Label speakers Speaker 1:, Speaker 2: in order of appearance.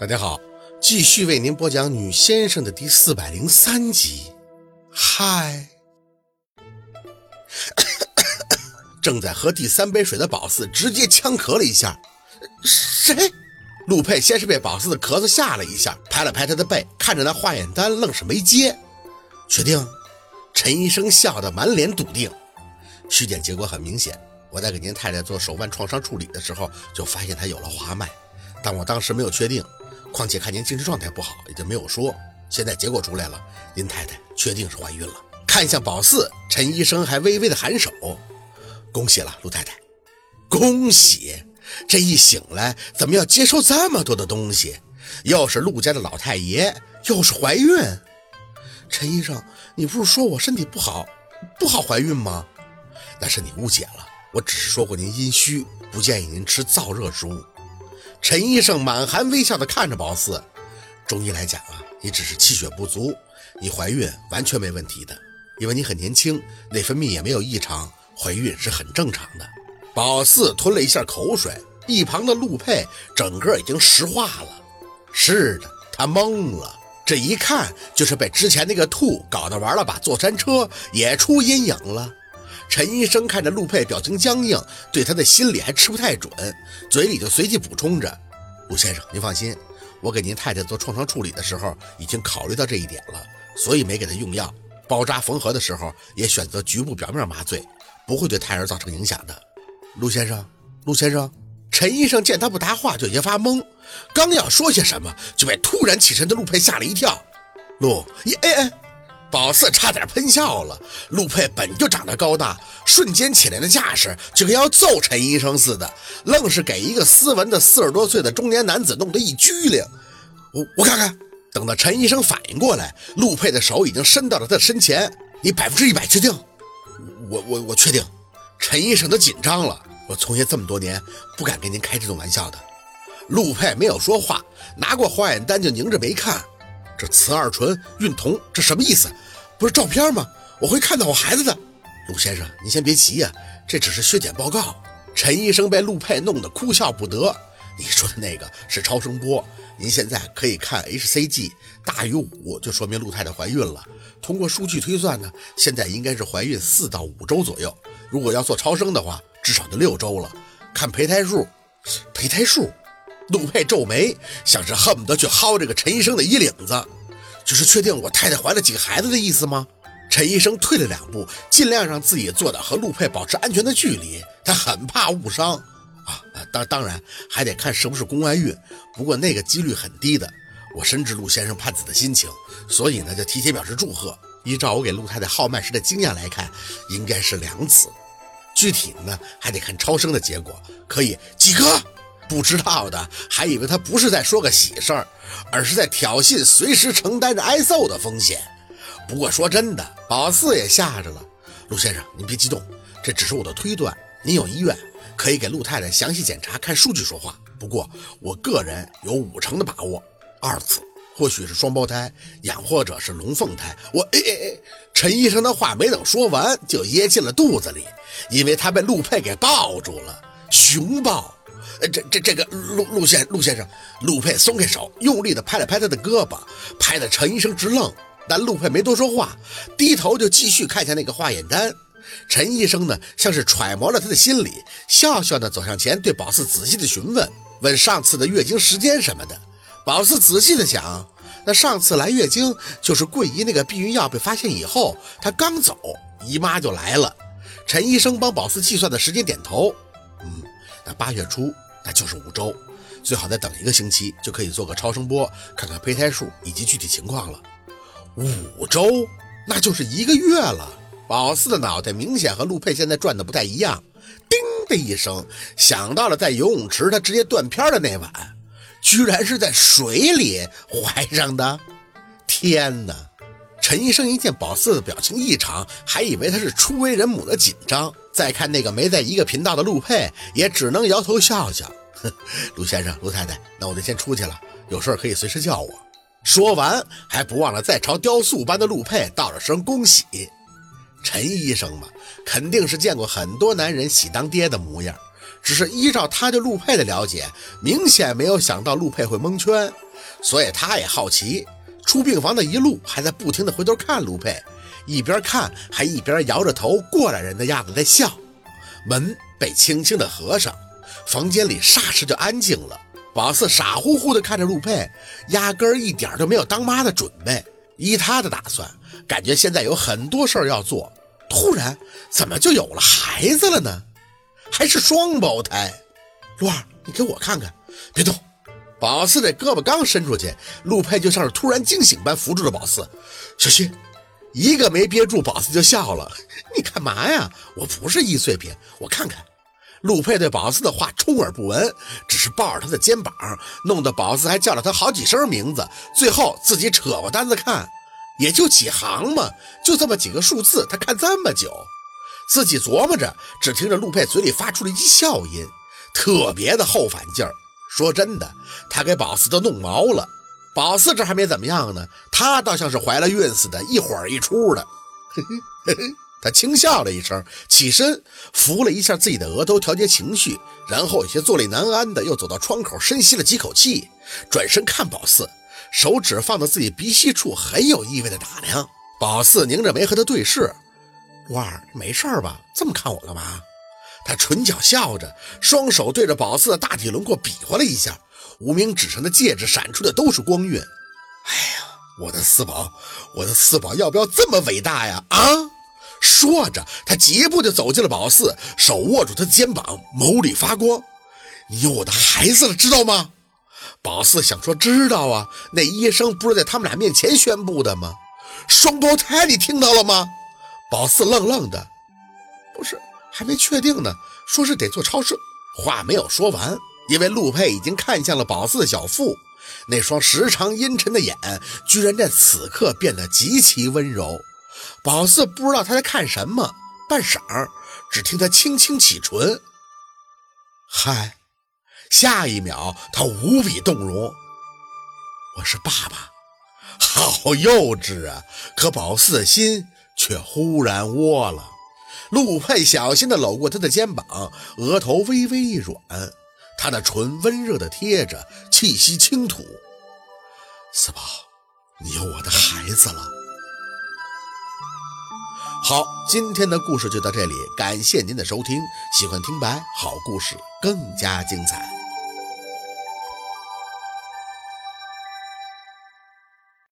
Speaker 1: 大家好，继续为您播讲《女先生》的第四百零三集。嗨，正在喝第三杯水的宝四直接呛咳了一下。谁？陆佩先是被宝四的咳嗽吓了一下，拍了拍他的背，看着那化验单，愣是没接。确定？陈医生笑得满脸笃定。尸检结果很明显，我在给您太太做手腕创伤处理的时候，就发现她有了滑脉，但我当时没有确定。况且看您精神状态不好，也就没有说。现在结果出来了，您太太确定是怀孕了。看向宝四，陈医生还微微的颔首：“恭喜了，陆太太，恭喜！这一醒来，怎么要接受这么多的东西？又是陆家的老太爷，又是怀孕。陈医生，你不是说我身体不好，不好怀孕吗？那是你误解了，我只是说过您阴虚，不建议您吃燥热之物。”陈医生满含微笑地看着宝四，中医来讲啊，你只是气血不足，你怀孕完全没问题的，因为你很年轻，内分泌也没有异常，怀孕是很正常的。宝四吞了一下口水，一旁的陆佩整个已经石化了。是的，他懵了，这一看就是被之前那个兔搞得玩了把坐山车也出阴影了。陈医生看着陆佩表情僵硬，对他的心理还吃不太准，嘴里就随即补充着：“陆先生，您放心，我给您太太做创伤处理的时候已经考虑到这一点了，所以没给她用药。包扎缝合的时候也选择局部表面麻醉，不会对胎儿造成影响的。”陆先生，陆先生，陈医生见他不答话，就有些发懵，刚要说些什么，就被突然起身的陆佩吓了一跳。陆，哎哎。宝四差点喷笑了。陆佩本就长得高大，瞬间起来的架势就跟要揍陈医生似的，愣是给一个斯文的四十多岁的中年男子弄得一拘灵。我我看看，等到陈医生反应过来，陆佩的手已经伸到了他的身前。你百分之一百确定？我我我确定。陈医生都紧张了。我从业这么多年，不敢跟您开这种玩笑的。陆佩没有说话，拿过化验单就拧着没看。这雌二醇孕酮，这什么意思？不是照片吗？我会看到我孩子的。陆先生，您先别急呀，这只是血检报告。陈医生被陆佩弄得哭笑不得。你说的那个是超声波，您现在可以看 hCG 大于五，就说明陆太太怀孕了。通过数据推算呢，现在应该是怀孕四到五周左右。如果要做超声的话，至少就六周了。看胚胎数，胚胎数。陆佩皱眉，像是恨不得去薅这个陈医生的衣领子。就是确定我太太怀了几个孩子的意思吗？陈医生退了两步，尽量让自己坐的和陆佩保持安全的距离。他很怕误伤啊！当当然还得看是不是宫外孕，不过那个几率很低的。我深知陆先生盼子的心情，所以呢就提前表示祝贺。依照我给陆太太号脉时的经验来看，应该是两子。具体呢还得看超声的结果。可以几个？不知道的还以为他不是在说个喜事儿，而是在挑衅随时承担着挨揍的风险。不过说真的，宝四也吓着了。陆先生，您别激动，这只是我的推断。您有医院可以给陆太太详细检查，看数据说话。不过我个人有五成的把握，二次或许是双胞胎，养或者是龙凤胎。我哎哎哎，陈医生的话没等说完就噎进了肚子里，因为他被陆佩给抱住了，熊抱。呃这这这个陆陆先陆先生，陆佩松开手，用力的拍了拍他的胳膊，拍的陈医生直愣。但陆佩没多说话，低头就继续看向那个化验单。陈医生呢，像是揣摩了他的心理，笑笑的走上前，对宝四仔细的询问，问上次的月经时间什么的。宝四仔细的想，那上次来月经就是桂姨那个避孕药被发现以后，她刚走，姨妈就来了。陈医生帮宝四计算的时间，点头，那八月初。那就是五周，最好再等一个星期，就可以做个超声波，看看胚胎数以及具体情况了。五周，那就是一个月了。宝四的脑袋明显和陆佩现在转的不太一样，叮的一声想到了在游泳池他直接断片的那晚，居然是在水里怀上的。天哪！陈医生一见宝四的表情异常，还以为他是初为人母的紧张。再看那个没在一个频道的陆佩，也只能摇头笑笑。哼，陆先生、陆太太，那我就先出去了，有事可以随时叫我。说完，还不忘了再朝雕塑般的陆佩道了声恭喜。陈医生嘛，肯定是见过很多男人喜当爹的模样，只是依照他对陆佩的了解，明显没有想到陆佩会蒙圈，所以他也好奇。出病房的一路还在不停的回头看陆佩，一边看还一边摇着头，过来人的样子在笑。门被轻轻的合上，房间里霎时就安静了。宝四傻乎乎的看着陆佩，压根儿一点都没有当妈的准备。依他的打算，感觉现在有很多事儿要做。突然，怎么就有了孩子了呢？还是双胞胎？陆二，你给我看看，别动。宝四这胳膊刚伸出去，陆佩就像是突然惊醒般扶住了宝四，小心！一个没憋住，宝四就笑了。你干嘛呀？我不是易碎品，我看看。陆佩对宝四的话充耳不闻，只是抱着他的肩膀，弄得宝四还叫了他好几声名字。最后自己扯过单子看，也就几行嘛，就这么几个数字，他看这么久，自己琢磨着，只听着陆佩嘴里发出了一句笑音，特别的后反劲儿。说真的，他给宝四都弄毛了。宝四这还没怎么样呢，他倒像是怀了孕似的，一会儿一出的。嘿嘿嘿嘿。他轻笑了一声，起身扶了一下自己的额头，调节情绪，然后有些坐立难安的又走到窗口，深吸了几口气，转身看宝四，手指放到自己鼻息处，很有意味的打量。宝四拧着眉和他对视：“婉儿，没事吧？这么看我干嘛？”他唇角笑着，双手对着宝四的大体轮廓比划了一下，无名指上的戒指闪出的都是光晕。哎呀，我的四宝，我的四宝，要不要这么伟大呀？啊！说着，他疾步就走进了宝四，手握住他的肩膀，眸里发光。你有我的孩子了，知道吗？宝四想说知道啊，那医生不是在他们俩面前宣布的吗？双胞胎，你听到了吗？宝四愣愣的，不是，还没确定呢，说是得做超声。话没有说完，因为陆佩已经看向了宝四的小腹，那双时常阴沉的眼，居然在此刻变得极其温柔。宝四不知道他在看什么，半晌，只听他轻轻启唇：“嗨。”下一秒，他无比动容：“我是爸爸。”好幼稚啊！可宝四的心却忽然窝了。陆佩小心地搂过他的肩膀，额头微微一软，他的唇温热地贴着，气息轻吐：“四宝，你有我的孩子了。”好，今天的故事就到这里，感谢您的收听。喜欢听白好故事，更加精彩。